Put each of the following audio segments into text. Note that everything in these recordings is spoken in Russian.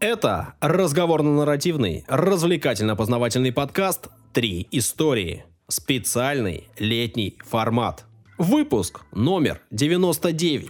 Это разговорно-нарративный, развлекательно-познавательный подкаст «Три истории». Специальный летний формат. Выпуск номер 99.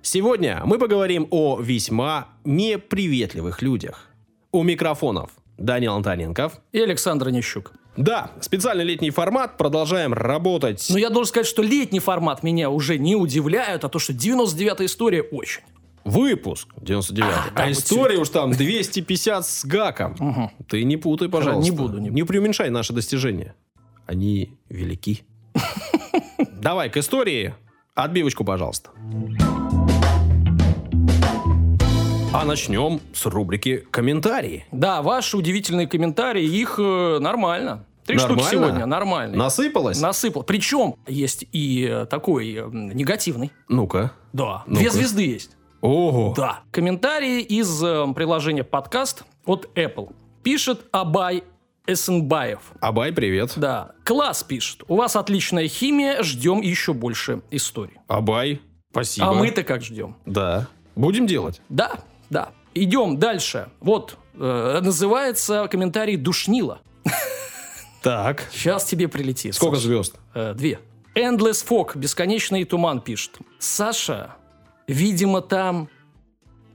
Сегодня мы поговорим о весьма неприветливых людях. У микрофонов Данил Антоненков. И Александр Нищук. Да, специальный летний формат. Продолжаем работать. Но я должен сказать, что летний формат меня уже не удивляет, а то, что 99-я история очень. Выпуск 99 а, а история уж там 250 с гаком. Ты не путай, пожалуйста. не буду, не буду. Не преуменьшай наши достижения. Они велики. Давай к истории. Отбивочку, пожалуйста. А начнем с рубрики «Комментарии». Да, ваши удивительные комментарии, их э, нормально. Три штуки Нормально? сегодня, нормально. Насыпалось? Насыпал. Причем есть и э, такой э, негативный. Ну-ка. Да. Ну-ка. Две звезды есть. Ого. Да. Комментарии из э, приложения подкаст от Apple. Пишет Абай Эсенбаев. Абай, привет. Да. Класс пишет. У вас отличная химия, ждем еще больше историй. Абай, спасибо. А мы-то как ждем? Да. Будем делать. Да, да. Идем дальше. Вот, э, называется комментарий «Душнило». Так. Сейчас тебе прилетит. Сколько звезд? Э, две. Endless Fog, бесконечный туман пишет. Саша, видимо, там...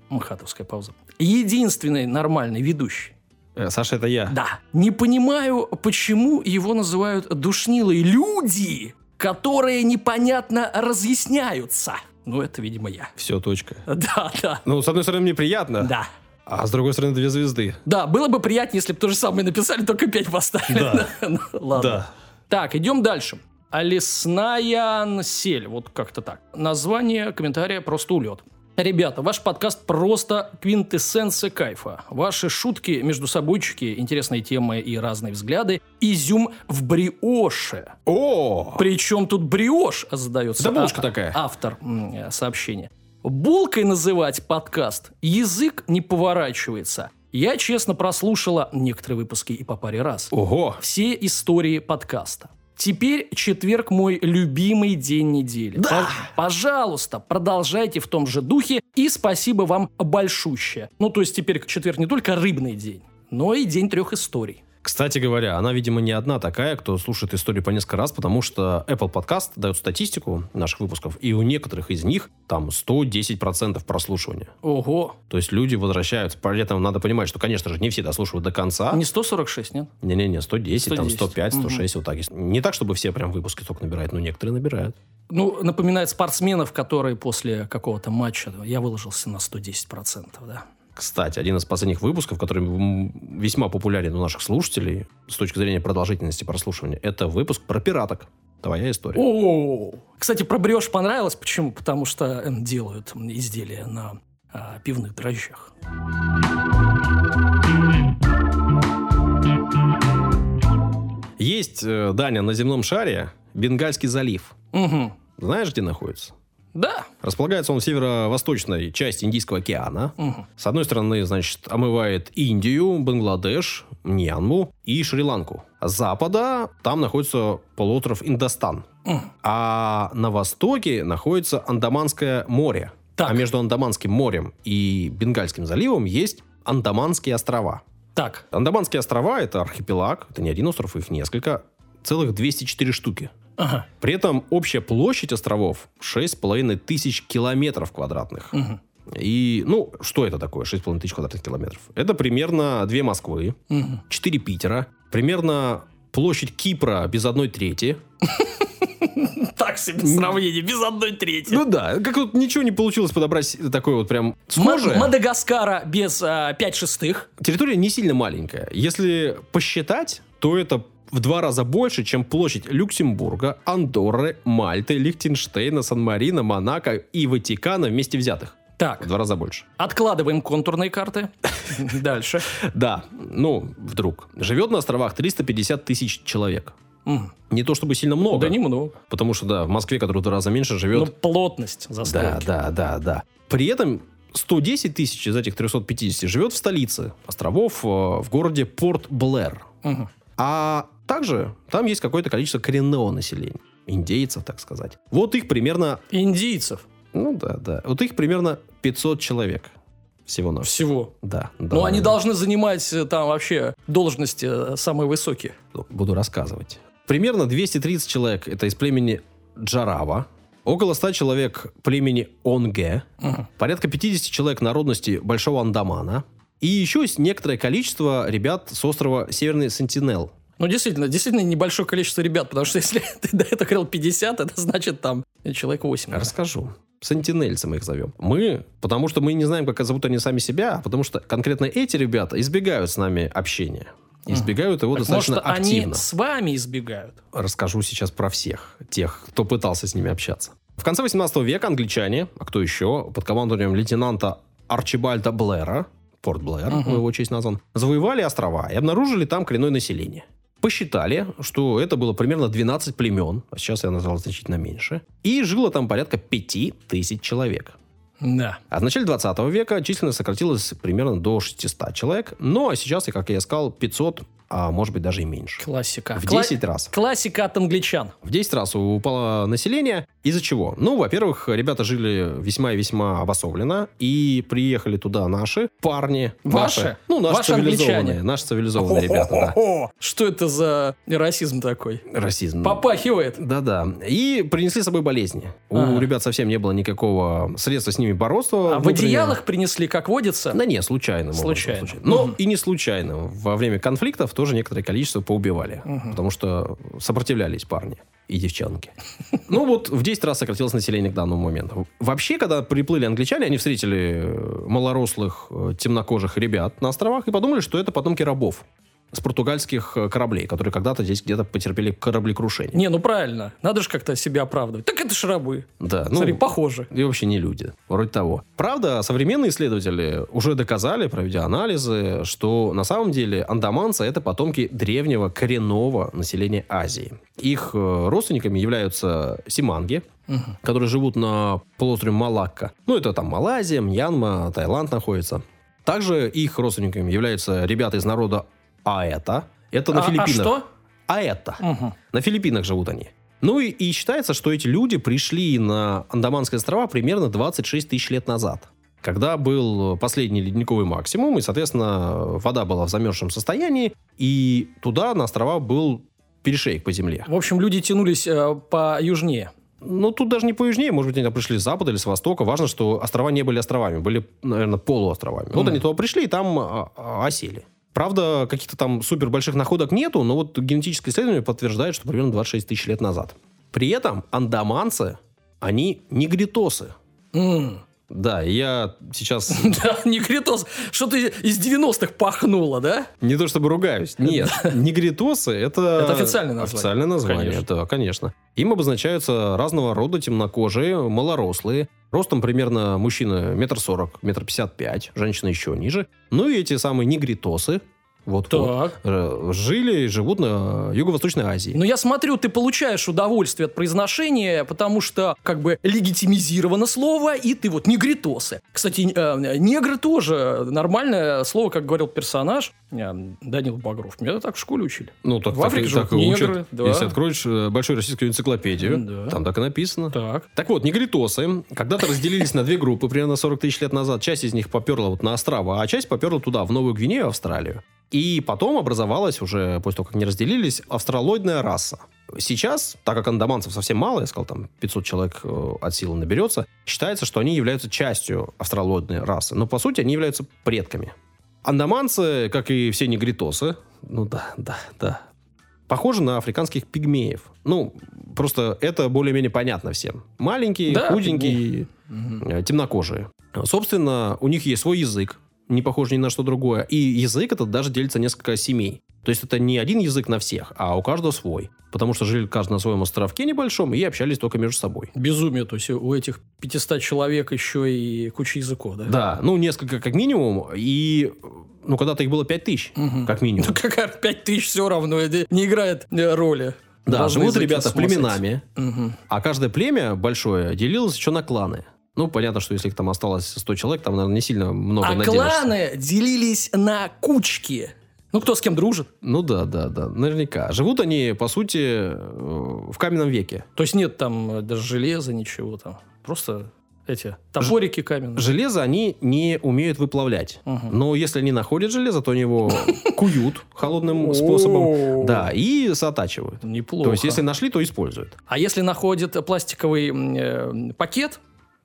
Махатовская пауза. Единственный нормальный ведущий. Э, Саша, это я. Да. Не понимаю, почему его называют душнилой люди, которые непонятно разъясняются. Ну, это, видимо, я. Все, точка. Да, да. Ну, с одной стороны, мне приятно. Да. А с другой стороны, две звезды. Да, было бы приятнее, если бы то же самое написали, только пять поставили. Да. Ну, Ладно. Да. Так, идем дальше. А лесная сель. Вот как-то так. Название комментария просто улет. Ребята, ваш подкаст просто квинтэссенция кайфа. Ваши шутки, между собойчики, интересные темы и разные взгляды. Изюм в бриоше. О! Причем тут бриош задается. Да булочка а- такая. Автор сообщения. Булкой называть подкаст язык не поворачивается. Я честно прослушала некоторые выпуски и по паре раз. Ого! Все истории подкаста. Теперь четверг мой любимый день недели. Да! По- Пожалуйста, продолжайте в том же духе и спасибо вам большущее. Ну, то есть теперь четверг не только рыбный день, но и день трех историй. Кстати говоря, она, видимо, не одна такая, кто слушает историю по несколько раз, потому что Apple Podcast дает статистику наших выпусков, и у некоторых из них там 110% прослушивания. Ого. То есть люди возвращаются. При этом надо понимать, что, конечно же, не все дослушивают до конца. Не 146, нет? Не-не-не, 110, там 110. 105, 106, вот так. Не так, чтобы все прям выпуски только набирают, но некоторые набирают. Ну, напоминает спортсменов, которые после какого-то матча, я выложился на 110%, да. Кстати, один из последних выпусков, который весьма популярен у наших слушателей с точки зрения продолжительности прослушивания, это выпуск про пираток. Твоя история. О, Кстати, про брешь понравилось. Почему? Потому что э, делают изделия на а, пивных дрожжах. Есть, э, Даня, на земном шаре Бенгальский залив. Угу. Знаешь, где находится? Да. Располагается он в северо-восточной части Индийского океана. Мгм. С одной стороны, значит, омывает Индию, Бангладеш, Мьянму и Шри-Ланку. С запада там находится полуостров Индостан. Мгм. А на востоке находится Андаманское море. Так. А между Андаманским морем и Бенгальским заливом есть Андаманские острова. Так. Андаманские острова – это архипелаг, это не один остров, их несколько, целых 204 штуки. Ага. При этом общая площадь островов 6,5 тысяч километров квадратных. Мгм. И, ну, что это такое, 6,5 тысяч квадратных километров? Это примерно две Москвы, Мгм. 4 Питера, примерно площадь Кипра без одной трети. Так себе сравнение, без одной трети. Ну да, как вот ничего не получилось подобрать такое вот прям схожее. Мадагаскара без а, пять шестых. Территория не сильно маленькая. Если посчитать, то это в два раза больше, чем площадь Люксембурга, Андорры, Мальты, Лихтенштейна, Сан-Марино, Монако и Ватикана вместе взятых. В Так, два раза больше. откладываем контурные карты. Дальше. Да, ну, вдруг. Живет на островах 350 тысяч человек. Не то чтобы сильно много. Да немного. Потому что, да, в Москве, которая в два раза меньше, Ну, живет... плотность да, застройки. да, да, да. При этом 110 тысяч из этих 350 живет в столице островов, э, в городе Порт-Блэр. Мгм. А также там есть какое-то количество коренного населения. Индейцев, так сказать. Вот их примерно... Индийцев. Ну да, да. Вот их примерно 500 человек. Всего на Всего. Да. да. Ну, они должны занимать э, там вообще должности э, самые высокие. Буду рассказывать. Примерно 230 человек это из племени Джарава, около 100 человек племени Онге, Мгм. порядка 50 человек народности Большого Андамана, и еще есть некоторое количество ребят с острова Северный Сентинел. Ну, действительно, действительно небольшое количество ребят, потому что если ты до этого говорил 50, это значит там человек 8. Расскажу. Сентинельцы мы их зовем. Мы, потому что мы не знаем, как зовут они сами себя, а потому что конкретно эти ребята избегают с нами общения. Избегают его Так, достаточно может, активно. они с вами избегают? расскажу сейчас про всех тех, кто пытался с ними общаться. В конце 18 века англичане, а кто еще, под командованием лейтенанта Арчибальда Блэра, Порт Блэр, Мгм. в его честь назван, завоевали острова и обнаружили там коренное население. Посчитали, что это было примерно 12 племен, а сейчас я назвал значительно меньше, и жило там порядка 5000 человек. Да. А в начале 20 века численность сократилась примерно до 600 человек, ну а сейчас, как я сказал, 500, а может быть даже и меньше. Классика. В Кла- 10 раз. Классика от англичан. В 10 раз упало население. Из-за чего? Ну, во-первых, ребята жили весьма и весьма обособленно, и приехали туда наши парни. Ваши? Наши. Ну, наши Ваши цивилизованные. англичане? Наши цивилизованные ребята, да. Что это за расизм такой? Расизм. Попахивает. Да-да. И принесли с собой болезни. У ребят совсем не было никакого средства с ними бороться. А в одеялах принесли, как водится? Да не, Случайно. случайно. Но и не случайно. Во время конфликтов тоже некоторое количество поубивали. Мгм. Потому что сопротивлялись парни и девчонки. Ну вот в 10 раз сократилось население к данному моменту. Вообще, когда приплыли англичане, они встретили э, малорослых, э, темнокожих ребят на островах и подумали, что это потомки рабов с португальских э, кораблей, которые когда-то здесь где-то потерпели кораблекрушение. Не, ну правильно. Надо же как-то себя оправдывать. Так это ж рабы. Да, ну, Смотри, похоже. и вообще не люди, вроде того. Правда, современные исследователи уже доказали, проведя анализы, что на самом деле андаманцы это потомки древнего коренного населения Азии. Их э, родственниками являются симанги, Мгм. которые живут на полуострове Малакка. Ну, это там Малайзия, Мьянма, Таиланд находится. Также их родственниками являются ребята из народа Аэта. Это на А- а Филиппинах. что? Аэта. Мгм. На Филиппинах живут они. Ну и, и считается, что эти люди пришли на Андаманские острова примерно 26 тысяч лет назад. Когда был последний ледниковый максимум, и, соответственно, вода была в замерзшем состоянии, и туда, на острова, был перешейк по земле. В общем, люди тянулись э, по южнее. Ну, тут даже не по южнее, может быть, они пришли с запада или с востока. Важно, что острова не были островами, были, наверное, полуостровами. Вот Мгм. они туда пришли и там а, а, осели. Правда, каких-то там супер больших находок нету, но вот генетическое исследование подтверждает, что примерно 26 тысяч лет назад. При этом андаманцы, они негритосы. М. Да, я сейчас Да, негритос. Что ты из 90-х пахнуло, да? не то чтобы ругаюсь. Нет, негритосы это... Это официальное название. Официальное название, Конечно. да, конечно. Им обозначаются разного рода темнокожие, малорослые. Ростом примерно мужчина метр сорок, метр пятьдесят пять, женщина еще ниже. Ну и эти самые негритосы, вот, вот, Так. э, жили и живут на Юго-Восточной Азии. Но я смотрю, ты получаешь удовольствие от произношения, потому что как бы легитимизировано слово, и ты вот негритосы. Кстати, э, негры тоже нормальное слово, как говорил персонаж э, Данил Багров. Меня так в школе учили. Ну, так, В так Африке живут так и учат. негры, да. Если откроешь э, большую российскую энциклопедию, Да. там так и написано. Так. Так вот, негритосы когда-то разделились на две группы примерно 40 тысяч лет назад. Часть из них поперла вот на острова, а часть поперла туда, в Новую Гвинею, Австралию. И потом образовалась уже, после того, как они разделились, австралоидная раса. Сейчас, так как андаманцев совсем мало, я сказал, там 500 человек э, от силы наберется, считается, что они являются частью австралоидной расы. Но, по сути, они являются предками. Андаманцы, как и все негритосы, ну да, да, да, похожи на африканских пигмеев. Ну, просто это более-менее понятно всем. Маленькие, Да, худенькие, Мгм. э, темнокожие. Собственно, у них есть свой язык, не похож ни на что другое. И язык этот даже делится несколько семей. То есть это не один язык на всех, а у каждого свой. Потому что жили каждый на своем островке небольшом и общались только между собой. Безумие, то есть у этих 500 человек еще и куча языков, да? Да, ну несколько как минимум. И, ну, когда-то их было 5000, Мгм. как минимум. Ну какая 5 тысяч все равно, не играет э, роли. Да, Должны живут ребята племенами. Мгм. А каждое племя большое делилось еще на кланы. Ну, понятно, что если их там осталось 100 человек, там, наверное, не сильно много А наделаешься. кланы делились на кучки. Ну, кто с кем дружит? Ну да, да, да, наверняка. Живут они, по сути, э, в каменном веке. То есть нет там э, даже железа, ничего там. Просто эти топорики каменные. Железо они не умеют выплавлять. Мгм. Но если они находят железо, то они его куют холодным способом. Да, и сотачивают. Неплохо. То есть, если нашли, то используют. А если находит пластиковый э, пакет,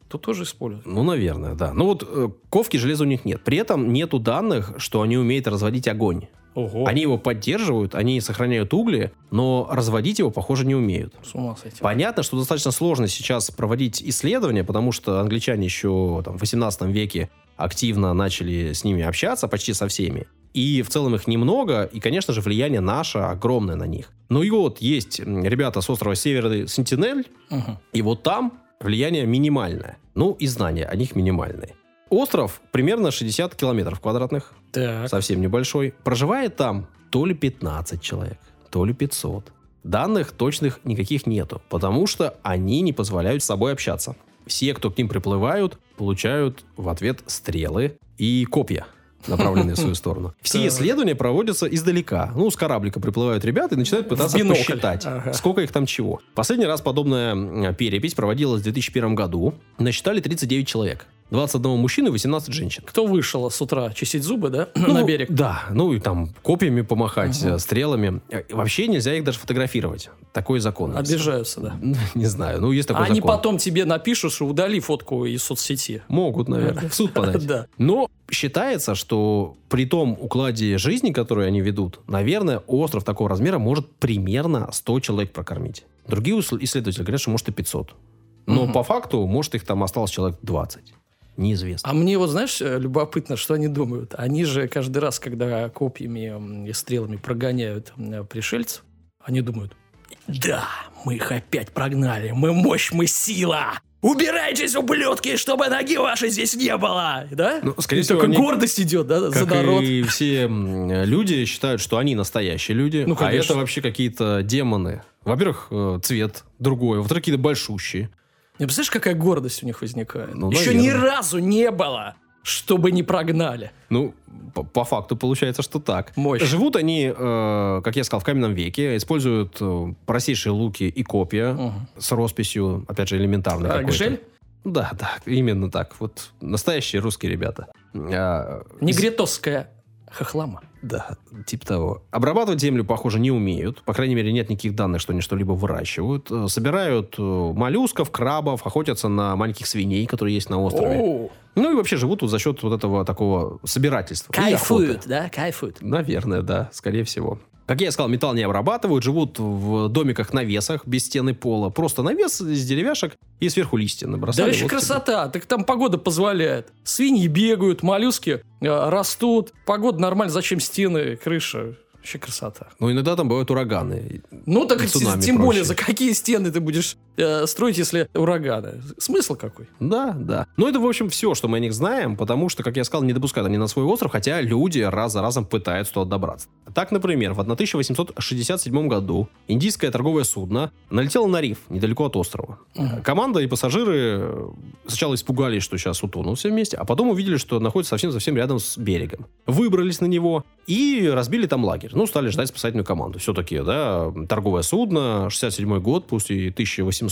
то тоже используют. Ну, наверное, да. Ну вот э, ковки железа у них нет. При этом нету данных, что они умеют разводить огонь. Ого. Они его поддерживают, они сохраняют угли, но разводить его, похоже, не умеют. С ума сойти. Понятно, что достаточно сложно сейчас проводить исследования, потому что англичане еще там, в 18 веке активно начали с ними общаться, почти со всеми. И в целом их немного, и, конечно же, влияние наше огромное на них. Ну и вот есть ребята с острова Северный Сентинель, Мгм. и вот там влияние минимальное. Ну и знания о них минимальные. Остров примерно 60 километров квадратных, Так. совсем небольшой. Проживает там то ли 15 человек, то ли 500. Данных точных никаких нету, потому что они не позволяют с собой общаться. Все, кто к ним приплывают, получают в ответ стрелы и копья направленные в свою сторону. Все исследования проводятся издалека. Ну, с кораблика приплывают ребята и начинают пытаться посчитать, сколько их там чего. Последний раз подобная перепись проводилась в 2001 году. Насчитали 39 человек. 21 мужчины и 18 женщин. Кто вышел с утра чистить зубы, да, Ну, на берег? Да, ну и там копьями помахать, э, стрелами. Э, Вообще нельзя их даже фотографировать. Такой закон. Обижаются, да. Ну, Не знаю, ну есть такой А они закон. потом тебе напишут, что удали фотку из соцсети. Могут, наверное, в суд подать. Да. Но считается, что при том укладе жизни, который они ведут, наверное, остров такого размера может примерно 100 человек прокормить. Другие исследователи говорят, что может и 500. Но Мгм. по факту, может, их там осталось человек 20. Неизвестно. А мне вот, знаешь, э, любопытно, что они думают. Они же каждый раз, когда копьями и стрелами прогоняют м, пришельцев, они думают, да, мы их опять прогнали, мы мощь, мы сила. Убирайтесь, ублюдки, чтобы ноги вашей здесь не было, да? Ну, скорее И всего, только они- гордость идет, да, за Как народ. и все люди считают, что они настоящие люди, Ну, а это вообще какие-то демоны. Во-первых, э, цвет другой, во-вторых, какие-то большущие. Не представляешь, какая гордость у них возникает? Ну, Еще ни наверное. разу не было, чтобы не прогнали. Ну, по, по факту получается, что так. Мощь. Живут они, э, как я сказал, в каменном веке, используют э, простейшие луки и копья Мгм. с росписью, опять же, элементарной А, какой-то. Да, да, именно так. Вот настоящие русские ребята. А, Негритовская хохлама. Да, типа того. Обрабатывать землю, похоже, не умеют. По крайней мере, нет никаких данных, что они что-либо выращивают. Э, Собирают э, моллюсков, крабов, охотятся на маленьких свиней, которые есть на острове. О, Ну и вообще живут вот за счет вот этого такого собирательства. Кайфуют, да, кайфуют. Наверное, да, скорее всего. Как я сказал, металл не обрабатывают, живут в домиках-навесах без стены пола. Просто навес из деревяшек и сверху листья набросали. Да вообще Вот красота, так там погода позволяет. Свиньи бегают, моллюски э, растут, погода нормально, зачем стены, крыша? Вообще красота. тебе. Ну, иногда там бывают ураганы. Ну так И тем более, проще. за какие стены ты будешь э, строить, если ураганы? Смысл какой? Да, да. Но это, в общем, все, что мы о них знаем, потому что, как я сказал, не допускают они на свой остров, хотя люди раз за разом пытаются туда добраться. Так, например, в 1867 году индийское торговое судно налетело на риф недалеко от острова. Мгм. Команда и пассажиры э, сначала испугались, что сейчас утонут все вместе, а потом увидели, что находится совсем-совсем рядом с берегом. Выбрались на него и разбили там лагерь. Ну, стали ждать спасательную команду. Все-таки, да, торговое судно, 67 год, пусть и 1800.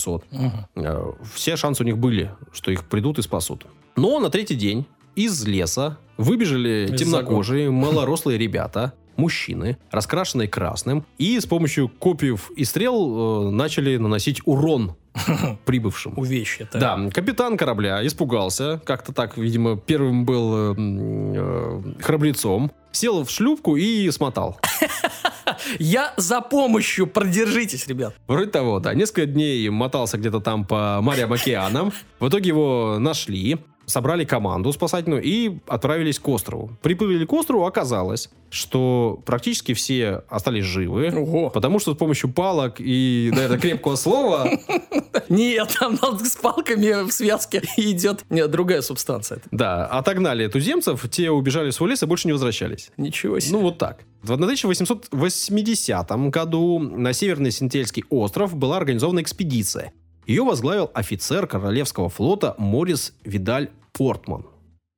Э, Все шансы у них были, что их придут и спасут. Но на третий день из леса выбежали Из темнокожие, малорослые ребята, мужчины, раскрашенные красным, и с помощью копьев и стрел э, начали наносить урон прибывшим. Увечья. так. Да, капитан корабля испугался, как-то так, видимо, первым был э, э, храбрецом, сел в шлюпку и смотал. Я за помощью, продержитесь, ребят. Вроде того, да. Несколько дней мотался где-то там по морям, океанам. В итоге его нашли, собрали команду спасательную и отправились к острову. Приплыли к острову, оказалось, что практически все остались живы. Ого. Потому что с помощью палок и, наверное, крепкого слова Нет, там с палками в связке идет другая субстанция. Да, отогнали туземцев, те убежали в свой лес и больше не возвращались. Ничего себе. Ну, вот так. В 1880 году на Северный Синтельский остров была организована экспедиция. Ее возглавил офицер Королевского флота Морис Видаль Портман.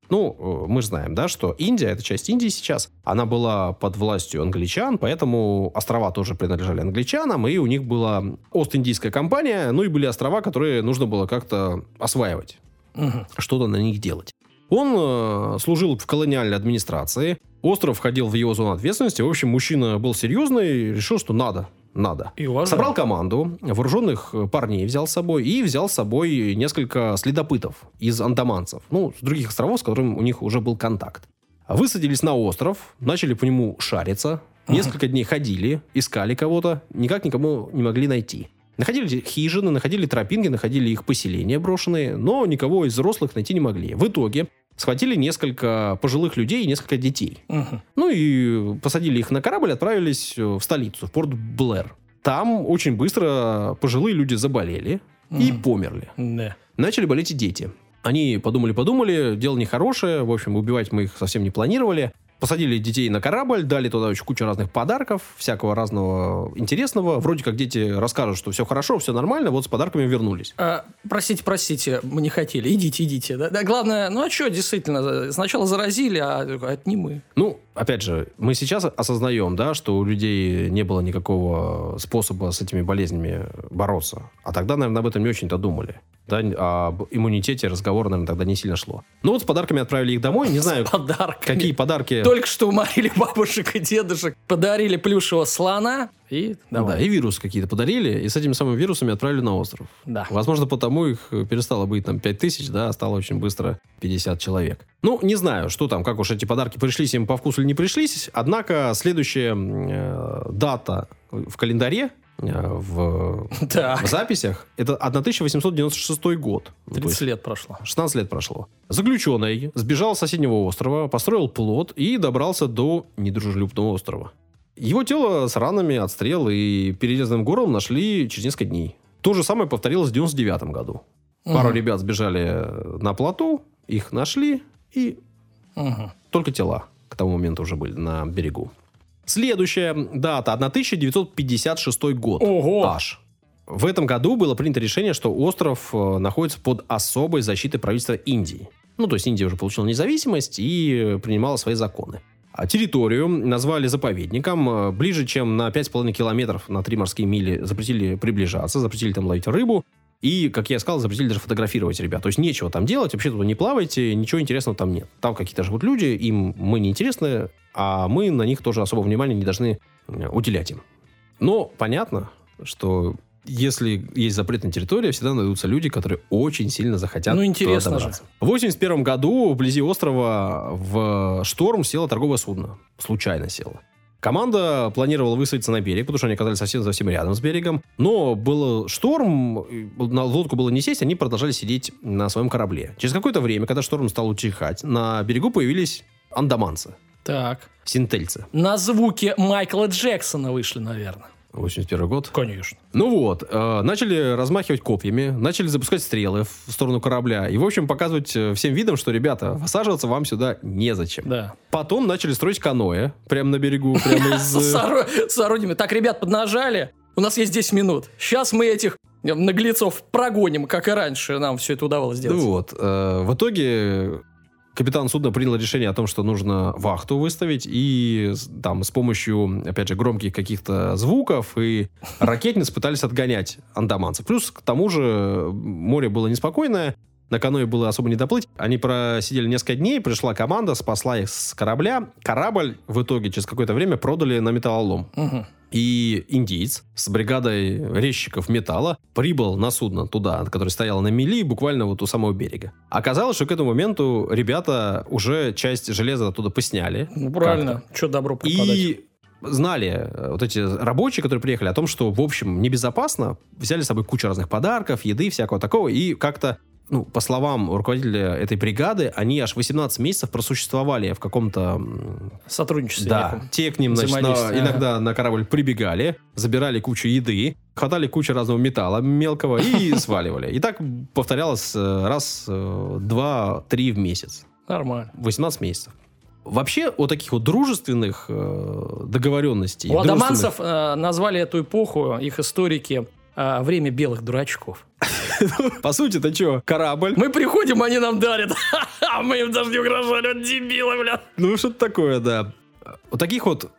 Ну, э, мы знаем, да, что Индия, это часть Индии сейчас, она была под властью англичан, поэтому острова тоже принадлежали англичанам, и у них была Ост-Индийская компания, ну и были острова, которые нужно было как-то осваивать. Мгм. что-то на них делать. Он э, служил в колониальной администрации, остров входил в его зону ответственности. В общем, мужчина был серьезный, решил, что надо, надо. И уважаю. Собрал команду, вооруженных э, парней взял с собой и взял с собой несколько следопытов из андаманцев, ну, с других островов, с которыми у них уже был контакт. Высадились на остров, начали по нему шариться, несколько дней ходили, искали кого-то, никак никому не могли найти. Находили хижины, находили тропинки, находили их поселения брошенные, но никого из взрослых найти не могли. В итоге схватили несколько пожилых людей и несколько детей. Мгм. Ну и посадили их на корабль, отправились э, в столицу, в порт Блэр. Там очень быстро пожилые люди заболели и Мгм. померли. Да. Начали болеть и дети. Они подумали-подумали, дело нехорошее, в общем, убивать мы их совсем не планировали. Посадили детей на корабль, дали туда очень кучу разных подарков, всякого разного интересного. Вроде как дети расскажут, что все хорошо, все нормально, вот с подарками вернулись. А, простите, простите, мы не хотели. Идите, идите. Да, да, главное, ну а что, действительно, сначала заразили, а это не мы. Ну, опять же, мы сейчас осознаем, да, что у людей не было никакого способа с этими болезнями бороться. А тогда, наверное, об этом не очень-то думали. Да, об иммунитете разговор, наверное, тогда не сильно шло. Ну вот с подарками отправили их домой. Не знаю, Подарками. какие подарки... Только что уморили бабушек и дедушек, подарили плюшевого слона и Да, давай. и вирусы какие-то подарили, и с этими самыми вирусами отправили на остров. Да. Возможно, потому их перестало быть там 5 тысяч, да, а стало очень быстро 50 человек. Ну, не знаю, что там, как уж эти подарки пришлись им по вкусу или не пришлись, однако следующая э, дата в календаре, э, в, Так, в записях, это 1896 год. Ну, то 30 есть лет прошло. 16 лет прошло. Заключенный сбежал с соседнего острова, построил плот и добрался до недружелюбного острова. Его тело с ранами от стрел и перерезанным горлом нашли через несколько дней. То же самое повторилось в 99 году. Пару Мгм. ребят сбежали на плоту, их нашли, и Мгм. только тела к тому моменту уже были на берегу. Следующая дата 1956 год. Ого! Аж. В этом году было принято решение, что остров э, находится под особой защитой правительства Индии. Ну, то есть Индия уже получила независимость и э, принимала свои законы. А территорию назвали заповедником. Э, Ближе, чем на 5,5 километров на 3 морские мили запретили приближаться, запретили там ловить рыбу. И, как я сказал, запретили даже фотографировать ребят. То есть нечего там делать, вообще туда не плавайте, ничего интересного там нет. Там какие-то живут люди, им мы не интересны, а мы на них тоже особого внимания не должны э, уделять им. Но понятно, что если есть запретная территория, всегда найдутся люди, которые очень сильно захотят Ну, туда интересно добраться. В 81 году вблизи острова в шторм село торговое судно. Случайно село. Команда планировала высадиться на берег, потому что они оказались совсем-совсем рядом с берегом. Но был шторм, на лодку было не сесть, они продолжали сидеть на своем корабле. Через какое-то время, когда шторм стал утихать, на берегу появились андаманцы, Так. синтельцы. На звуки Майкла Джексона вышли, наверное. 81 год. Конечно. Ну вот, э, начали размахивать копьями, начали запускать стрелы в сторону корабля. И, в общем, показывать э, всем видом, что, ребята, высаживаться вам сюда незачем. Да. Потом начали строить каноэ прямо на берегу, прямо из... С э, с орудиями. Так, ребят, поднажали. У нас есть 10 минут. Сейчас мы этих э, наглецов прогоним, как и раньше нам все это удавалось Ну сделать. вот, э, в итоге капитан судна принял решение о том, что нужно вахту выставить, и там с помощью, опять же, громких каких-то звуков и ракетниц пытались отгонять андаманцев. Плюс к тому же море было неспокойное, на каноэ было особо не доплыть. Они просидели несколько дней, пришла команда, спасла их с корабля. Корабль в итоге через какое-то время продали на металлолом. Мгм. И индиец с бригадой резчиков металла прибыл на судно туда, которое стояло на мели, буквально вот у самого берега. Оказалось, что к этому моменту ребята уже часть железа оттуда посняли. Ну, правильно. Что добро пропадать? И знали э, вот эти рабочие, которые приехали, о том, что, в общем, небезопасно. Взяли с собой кучу разных подарков, еды, всякого такого. И как-то, ну, по словам руководителя этой бригады, они аж 18 месяцев просуществовали в каком-то м, Сотрудничество. да, неком. те к ним, значит, на- иногда на корабль прибегали, забирали кучу еды, хватали кучу разного металла мелкого и сваливали. И так повторялось э, раз, э, два, три в месяц. Нормально. 18 месяцев. Вообще, о таких вот дружественных э, договоренностей... У адаманцев э, назвали эту эпоху, их историки, э, время белых дурачков. По сути, это что, корабль? Мы приходим, они нам дарят. А мы им даже не угрожали, вот дебилы, бля. Ну, что-то такое, да. Вот таких вот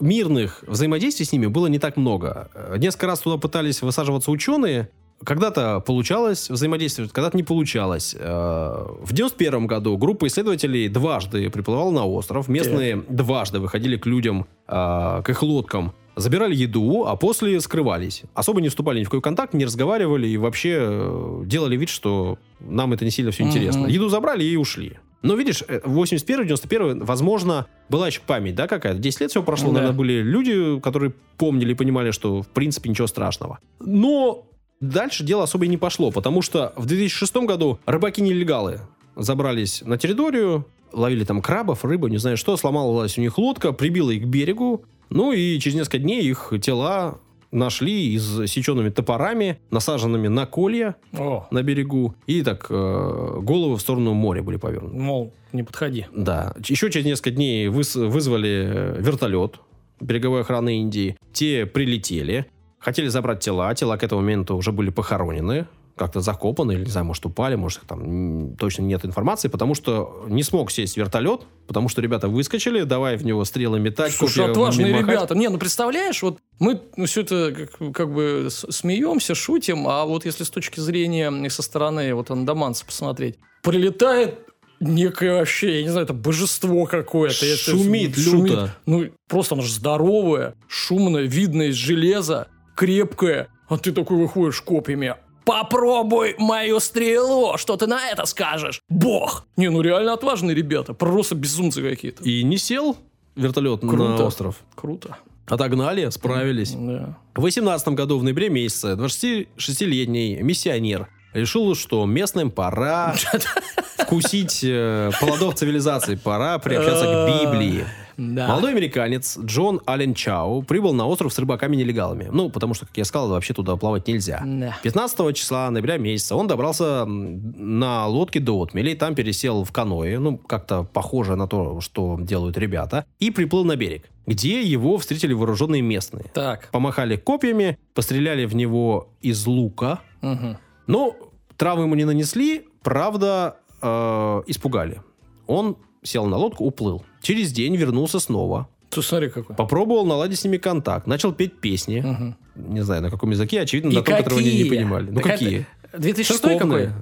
мирных взаимодействий с ними было не так много. Э, Несколько раз туда пытались высаживаться ученые, когда-то получалось взаимодействовать, когда-то не получалось. Э, В 91 году группа исследователей дважды приплывала на остров. Местные дважды выходили к людям, э, к их лодкам, забирали еду, а после скрывались. Особо не вступали ни в какой контакт, не разговаривали и вообще э, делали вид, что нам это не сильно все интересно. Мгм. Еду забрали и ушли. Но видишь, э, 81 91 возможно, была еще память, да, какая-то. 10 лет всего прошло, Да. наверное, были люди, которые помнили и понимали, что, в принципе, ничего страшного. Но дальше дело особо и не пошло, потому что в 2006 году рыбаки-нелегалы забрались на территорию, ловили там крабов, рыбу, не знаю что, сломалась у них лодка, прибила их к берегу, ну и через несколько дней их тела нашли иссеченными топорами, насаженными на колья О, на берегу, и так э, головы в сторону моря были повернуты. мол, не подходи. Да. Еще через несколько дней выс- вызвали э, вертолет береговой охраны Индии. Те прилетели, хотели забрать тела. Тела к этому моменту уже были похоронены, как-то закопаны, или, не знаю, может, упали, может, их там точно нет информации, потому что не смог сесть вертолет, потому что ребята выскочили, давай в него стрелы метать, Слушай, отважные махать. ребята. Не, ну представляешь, вот мы ну, все это как, как бы смеемся, шутим, а вот если с точки зрения и со стороны вот андаманца посмотреть, прилетает некое вообще, я не знаю, это божество какое-то. это Шумит люто. Ну, просто оно же здоровое, шумное, видно из железа, крепкое. А ты такой выходишь копьями. Попробуй мою стрелу, что ты на это скажешь? Бог! Не, ну реально отважные ребята, просто безумцы какие-то. И не сел вертолет Круто. на остров. Круто. Отогнали, справились. Да. В 18 году, в ноябре месяце, 26-летний миссионер решил, что местным пора вкусить э, плодов цивилизации, пора приобщаться к Библии. Да. Молодой американец Джон Аллен Чау прибыл на остров с рыбаками-нелегалами. Ну, потому что, как я сказал, вообще туда плавать нельзя. Да. 15 числа ноября месяца он добрался на лодке до отмели, там пересел в каное, ну, как-то похоже на то, что делают ребята, и приплыл на берег, где его встретили вооруженные местные. Так. Помахали копьями, постреляли в него из лука, Мгм. но травмы ему не нанесли, правда, э, испугали. Он сел на лодку, уплыл. Через день вернулся снова. Ты смотри какой. Попробовал наладить с ними контакт. Начал петь песни. Мгм. Не знаю, на каком языке. Очевидно, И на том, которого они не понимали. Ну, Так какие? это 2006 какой? Церковные.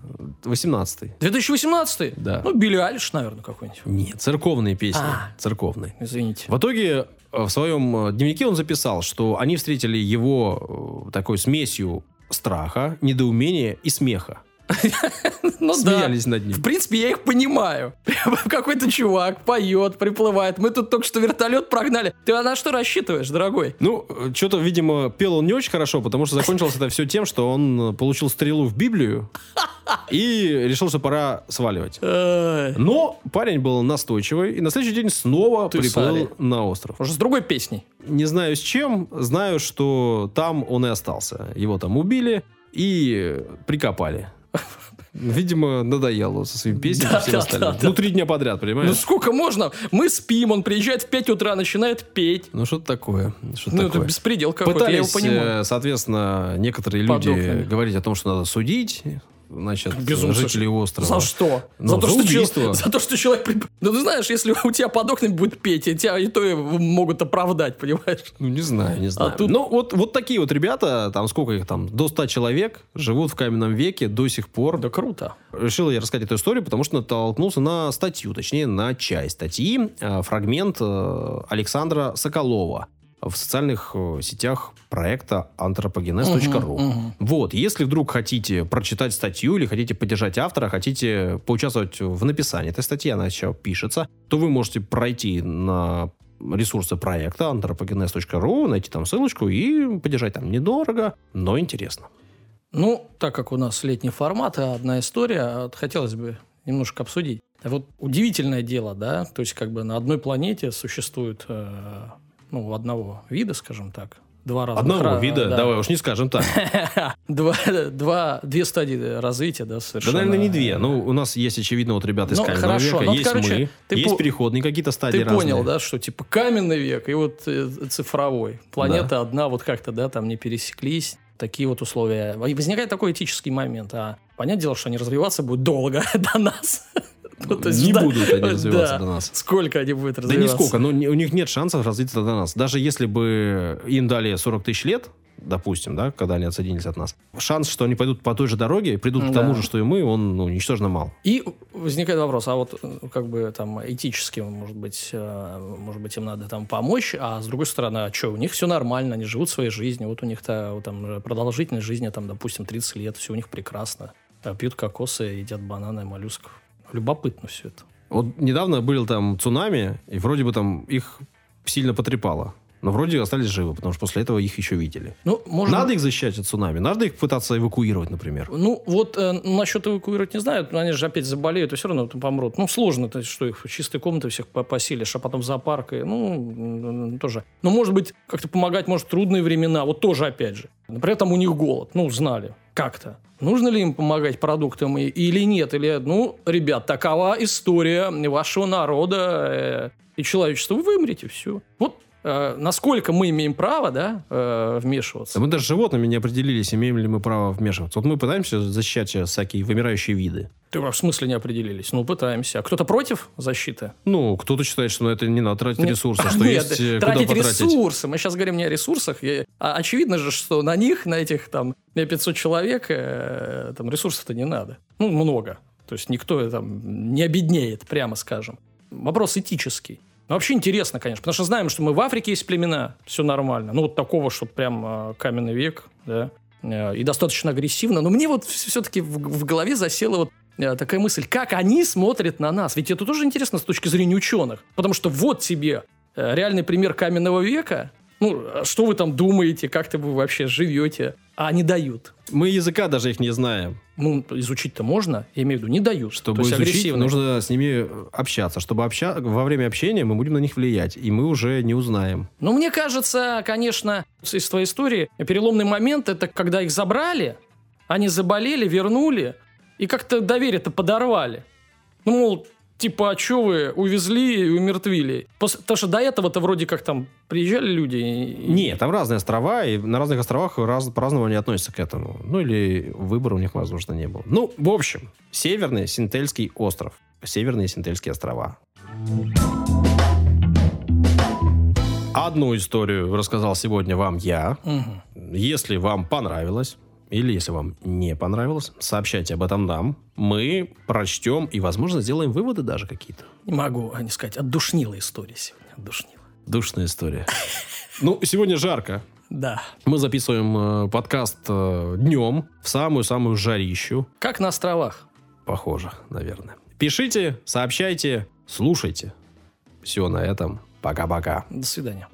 18 2018? Да. Ну, Билли Айлиш, наверное, какой-нибудь. Нет, церковные песни. А. Церковные. Извините. В итоге э, в своем э, дневнике он записал, что они встретили его э, такой смесью страха, недоумения и смеха. Ну Смеялись да. над ним. В принципе, я их понимаю. Какой-то чувак поет, приплывает. Мы тут только что вертолет прогнали. Ты на что рассчитываешь, дорогой? Ну, что-то, видимо, пел он не очень хорошо, потому что закончилось это все тем, что он получил стрелу в Библию и решил, что пора сваливать. Но парень был настойчивый и на следующий день снова Ты приплыл сари. на остров. Уже с другой песней. Не знаю с чем, знаю, что там он и остался. Его там убили и прикопали. Видимо, надоело со своими песнями Да, и всем да, остальным. да, да. Ну, три дня подряд, Ну понимаешь? сколько можно? Мы спим, он приезжает в 5 утра, начинает петь. Ну, что-то такое. Что-то Ну, это такое. беспредел какой-то, я его Пытались, понимаю. э, соответственно, некоторые Под люди окнами. говорить о том, что надо судить, значит, Безумцы. жителей острова. За что? Ну, за, то, за что чел- убийство. за то, что человек... при- Ну, ты знаешь, если у тебя под окнами будет петь, и тебя и то и могут оправдать, понимаешь? Ну, не знаю, не знаю. А тут- Ну, вот, вот такие вот ребята, там сколько их там, до 100 человек, живут в каменном веке до сих пор. Да круто. Решил я рассказать эту историю, потому что натолкнулся на статью, точнее, на часть статьи, э, фрагмент э, Александра Соколова в социальных э, сетях проекта anthropogenes.ru. Мгм, мгм. Вот, если вдруг хотите прочитать статью или хотите поддержать автора, хотите поучаствовать в написании этой статьи, она еще пишется, то вы можете пройти на ресурсы проекта anthropogenes.ru, найти там ссылочку и поддержать там недорого, но интересно. Ну, так как у нас летний формат, одна история, хотелось бы немножко обсудить. Вот удивительное дело, да, то есть как бы на одной планете существует, э, ну, одного вида, скажем так, два разных... Одного ра- вида, да. давай уж не скажем так. два, два, две стадии развития, да, Да, совершенно. наверное, не две. Ну, у нас есть, очевидно, вот ребята из Ну, каменного хорошо. века, Ну, есть короче, мы, ты есть по- переходные какие-то стадии Ты разные. понял, да, что типа каменный век и вот э, цифровой. Планета одна вот как-то, да, там не пересеклись. Такие вот условия. И возникает такой этический момент. А понятное дело, что они развиваться будут долго до нас. Ну, то есть не жда- будут они развиваться Да. до нас. Сколько они будут Да развиваться? нисколько, но у них нет шансов развиться до нас. Даже если бы им дали 40 тысяч лет, допустим, да, когда они отсоединились от нас, шанс, что они пойдут по той же дороге, придут к Да. тому же, что и мы, он ну, ничтожно мал. И возникает вопрос, а вот э, как бы там этически, может быть, э, может быть, им надо там помочь, а с другой стороны, а что, у них все нормально, они живут своей жизнью, вот у них-то вот там продолжительность жизни, там, допустим, 30 лет, все у них прекрасно. Э, Пьют кокосы, едят бананы, моллюсков. Любопытно все это. Вот недавно был там цунами, и вроде бы там их сильно потрепало. Но вроде остались живы, потому что после этого их еще видели. Ну, можно... Надо их защищать от цунами? Надо их пытаться эвакуировать, например? Ну, вот э, насчет эвакуировать не знаю, но они же опять заболеют, и все равно там помрут. Ну, сложно, то есть, что их в чистой комнаты всех по- поселишь, а потом в зоопарк, и, ну, тоже. Но, может быть, как-то помогать, может, трудные времена, вот тоже, опять же. Например, там у них голод, ну, знали, как-то. Нужно ли им помогать продуктам и- или нет? Или, ну, ребят, такова история вашего народа э, и человечества. Вы вымрете, все. Вот э, насколько мы имеем право, да, э, вмешиваться. Да мы даже животными не определились, имеем ли мы право вмешиваться. Вот мы пытаемся защищать сейчас всякие вымирающие виды. Ты в смысле не определились? Ну, пытаемся. А кто-то против защиты? Ну, кто-то считает, что на это не надо тратить Нет. ресурсы, что Нет, есть э, тратить куда потратить. ресурсы. Мы сейчас говорим не о ресурсах. И- а очевидно же, что на них, на этих там 500 человек, э, там ресурсов-то не надо. Ну, много. То есть никто там не обеднеет, прямо скажем. Вопрос этический. Ну, вообще интересно, конечно, потому что знаем, что мы в Африке есть племена, все нормально. Ну, вот такого, что прям э, каменный век, да, э, и достаточно агрессивно. Но мне вот все-таки в, в голове засела вот э, такая мысль, как они смотрят на нас. Ведь это тоже интересно с точки зрения ученых. Потому что вот тебе реальный пример каменного века. Ну, что вы там думаете, как-то вы вообще живете, а не дают. Мы языка даже их не знаем. Ну, изучить-то можно, я имею в виду, не дают. Чтобы То есть изучить, агрессивно. нужно с ними общаться. Чтобы обща... во время общения мы будем на них влиять, и мы уже не узнаем. Ну, мне кажется, конечно, из твоей истории переломный момент это когда их забрали, они заболели, вернули, и как-то доверие-то подорвали. Ну, мол, типа, а что вы увезли и умертвили? Пос- Потому что до этого-то вроде как там приезжали люди. и- Нет, там разные острова, и на разных островах раз... по-разному они относятся к этому. Ну, или выбора у них, возможно, не было. Ну, в общем, Северный Синтельский остров. Северные Синтельские острова. Одну историю рассказал сегодня вам я. Мгм. Если вам понравилось, или если вам не понравилось, сообщайте об этом нам. Мы прочтем и, возможно, сделаем выводы даже какие-то. Не могу а не сказать, отдушнила история сегодня, отдушнила. Душная история. Ну, сегодня жарко. Да. Мы записываем э, подкаст э, днем, в самую-самую жарищу. Как на островах. Похоже, наверное. Пишите, сообщайте, слушайте. Все на этом. Пока-пока. До свидания.